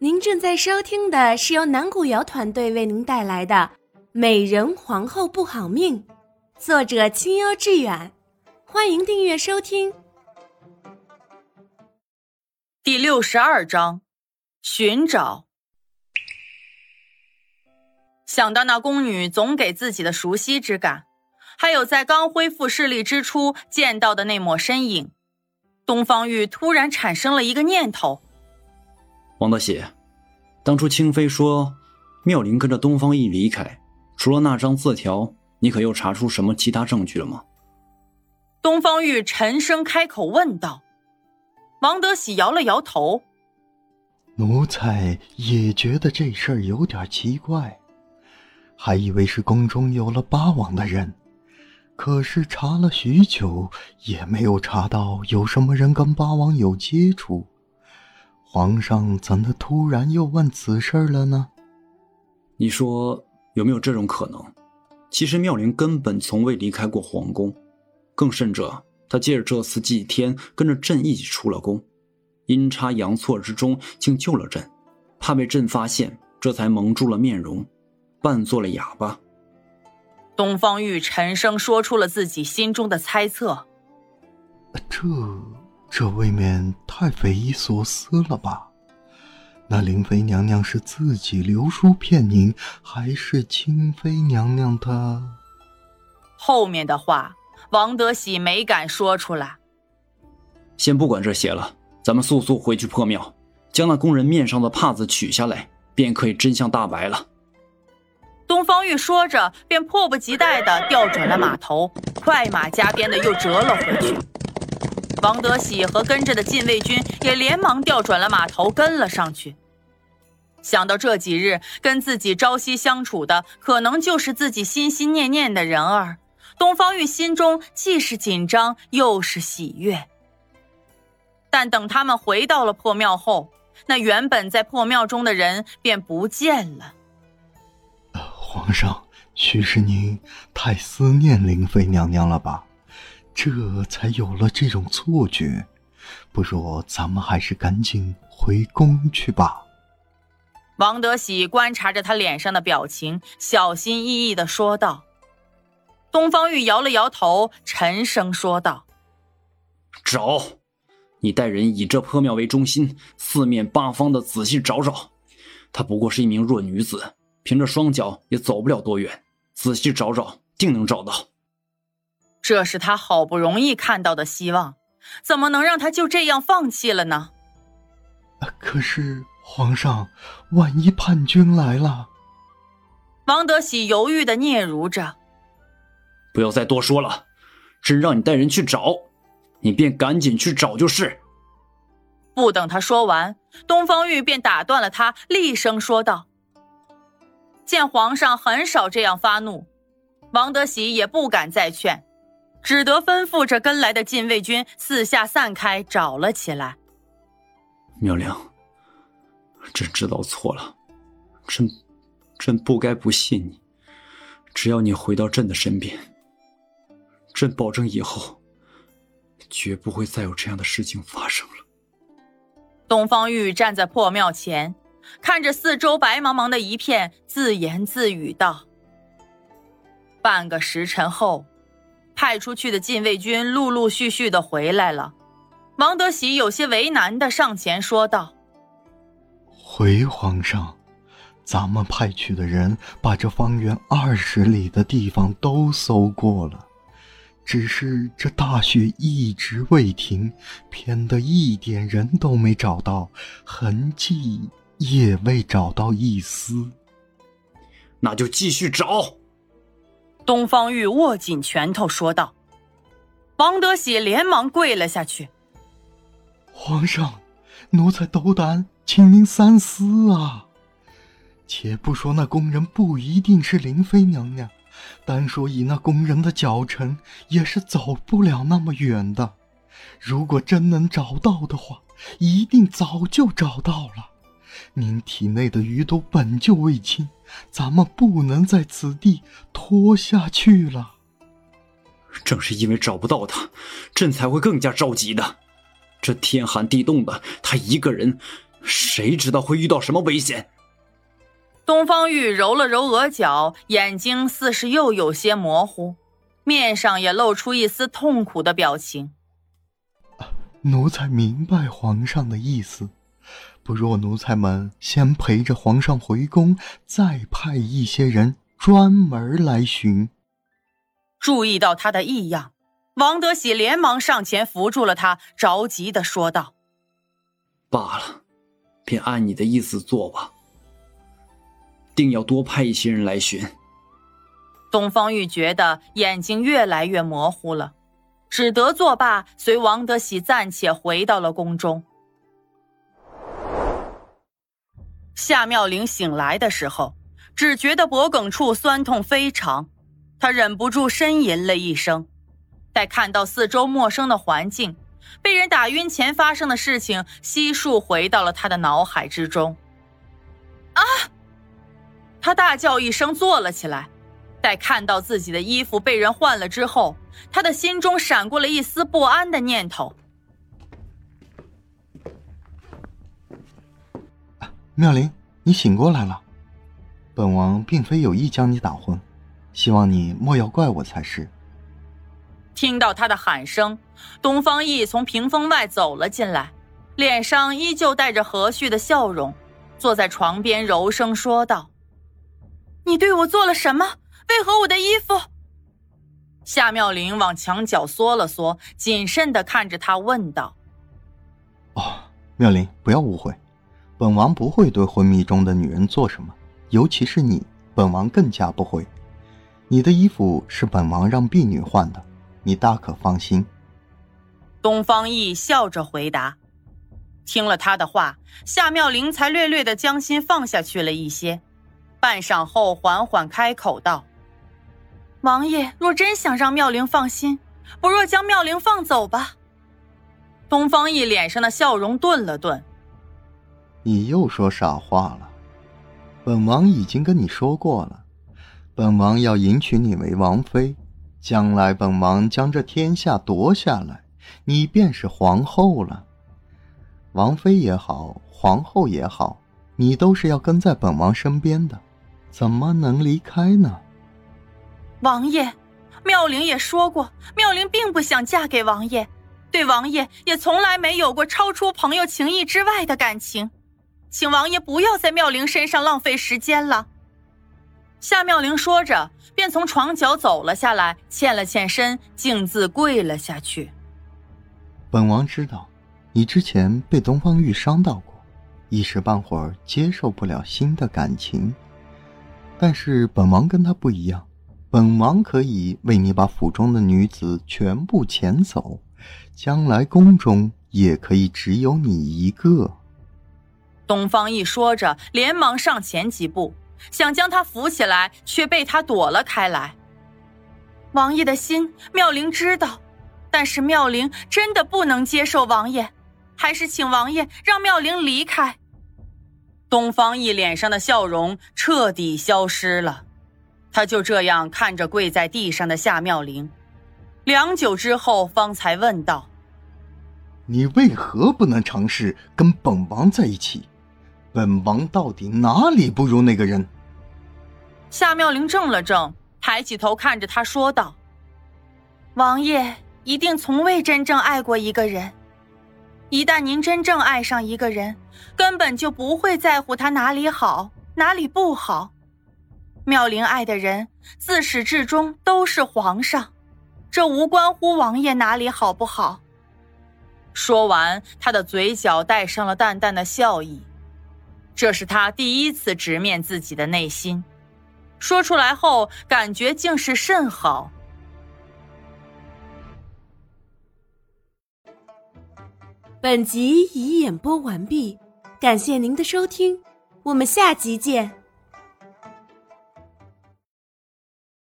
您正在收听的是由南古瑶团队为您带来的《美人皇后不好命》，作者清幽致远，欢迎订阅收听。第六十二章，寻找。想到那宫女总给自己的熟悉之感，还有在刚恢复视力之初见到的那抹身影，东方玉突然产生了一个念头。王德喜，当初清妃说妙龄跟着东方奕离开，除了那张字条，你可又查出什么其他证据了吗？东方玉沉声开口问道。王德喜摇了摇头，奴才也觉得这事儿有点奇怪，还以为是宫中有了八王的人，可是查了许久，也没有查到有什么人跟八王有接触。皇上怎的突然又问此事了呢？你说有没有这种可能？其实妙龄根本从未离开过皇宫，更甚者，他借着这次祭天，跟着朕一起出了宫，阴差阳错之中竟救了朕，怕被朕发现，这才蒙住了面容，扮作了哑巴。东方玉沉声说出了自己心中的猜测。这。这未免太匪夷所思了吧？那灵妃娘娘是自己留书骗您，还是清妃娘娘她？后面的话，王德喜没敢说出来。先不管这些了，咱们速速回去破庙，将那工人面上的帕子取下来，便可以真相大白了。东方玉说着，便迫不及待的调转了马头，快马加鞭的又折了回去。王德喜和跟着的禁卫军也连忙调转了马头，跟了上去。想到这几日跟自己朝夕相处的，可能就是自己心心念念的人儿，东方玉心中既是紧张又是喜悦。但等他们回到了破庙后，那原本在破庙中的人便不见了。皇上，许是您太思念灵妃娘娘了吧？这才有了这种错觉，不如咱们还是赶紧回宫去吧。王德喜观察着他脸上的表情，小心翼翼的说道。东方玉摇了摇头，沉声说道：“找，你带人以这破庙为中心，四面八方的仔细找找。她不过是一名弱女子，凭着双脚也走不了多远，仔细找找，定能找到。”这是他好不容易看到的希望，怎么能让他就这样放弃了呢？可是皇上，万一叛军来了？王德喜犹豫的嗫嚅着：“不要再多说了，朕让你带人去找，你便赶紧去找就是。”不等他说完，东方玉便打断了他，厉声说道：“见皇上很少这样发怒，王德喜也不敢再劝。”只得吩咐着跟来的禁卫军四下散开，找了起来。妙龄，朕知道错了，朕，朕不该不信你。只要你回到朕的身边，朕保证以后绝不会再有这样的事情发生了。东方玉站在破庙前，看着四周白茫茫的一片，自言自语道：“半个时辰后。”派出去的禁卫军陆陆续续的回来了，王德喜有些为难的上前说道：“回皇上，咱们派去的人把这方圆二十里的地方都搜过了，只是这大雪一直未停，偏的一点人都没找到，痕迹也未找到一丝。那就继续找。”东方玉握紧拳头说道：“王德喜连忙跪了下去。皇上，奴才斗胆，请您三思啊！且不说那工人不一定是灵妃娘娘，单说以那工人的脚程，也是走不了那么远的。如果真能找到的话，一定早就找到了。您体内的余毒本就未清。”咱们不能在此地拖下去了。正是因为找不到他，朕才会更加着急的。这天寒地冻的，他一个人谁知道会遇到什么危险？东方玉揉了揉额角，眼睛似是又有些模糊，面上也露出一丝痛苦的表情。奴才明白皇上的意思，不若奴才们先陪着皇上回宫，再派一些人专门来寻。注意到他的异样，王德喜连忙上前扶住了他，着急的说道：“罢了，便按你的意思做吧。定要多派一些人来寻。”东方玉觉得眼睛越来越模糊了。只得作罢，随王德喜暂且回到了宫中。夏妙玲醒来的时候，只觉得脖颈处酸痛非常，她忍不住呻吟了一声。待看到四周陌生的环境，被人打晕前发生的事情悉数回到了她的脑海之中。啊！她大叫一声，坐了起来。待看到自己的衣服被人换了之后，他的心中闪过了一丝不安的念头。妙龄，你醒过来了。本王并非有意将你打昏，希望你莫要怪我才是。听到他的喊声，东方奕从屏风外走了进来，脸上依旧带着和煦的笑容，坐在床边柔声说道：“你对我做了什么？”为何我的衣服？夏妙玲往墙角缩了缩，谨慎的看着他问道：“哦，妙玲，不要误会，本王不会对昏迷中的女人做什么，尤其是你，本王更加不会。你的衣服是本王让婢女换的，你大可放心。”东方奕笑着回答。听了他的话，夏妙玲才略略的将心放下去了一些，半晌后缓缓开口道。王爷若真想让妙龄放心，不若将妙龄放走吧。东方奕脸上的笑容顿了顿，你又说傻话了。本王已经跟你说过了，本王要迎娶你为王妃，将来本王将这天下夺下来，你便是皇后了。王妃也好，皇后也好，你都是要跟在本王身边的，怎么能离开呢？王爷，妙龄也说过，妙龄并不想嫁给王爷，对王爷也从来没有过超出朋友情谊之外的感情，请王爷不要在妙龄身上浪费时间了。夏妙龄说着，便从床角走了下来，欠了欠身，径自跪了下去。本王知道，你之前被东方玉伤到过，一时半会儿接受不了新的感情，但是本王跟他不一样。本王可以为你把府中的女子全部遣走，将来宫中也可以只有你一个。东方一说着，连忙上前几步，想将他扶起来，却被他躲了开来。王爷的心，妙龄知道，但是妙龄真的不能接受王爷，还是请王爷让妙龄离开。东方一脸上的笑容彻底消失了。他就这样看着跪在地上的夏妙玲，良久之后，方才问道：“你为何不能尝试跟本王在一起？本王到底哪里不如那个人？”夏妙玲怔了怔，抬起头看着他说道：“王爷一定从未真正爱过一个人。一旦您真正爱上一个人，根本就不会在乎他哪里好，哪里不好。”妙龄爱的人自始至终都是皇上，这无关乎王爷哪里好不好。说完，他的嘴角带上了淡淡的笑意，这是他第一次直面自己的内心，说出来后感觉竟是甚好。本集已演播完毕，感谢您的收听，我们下集见。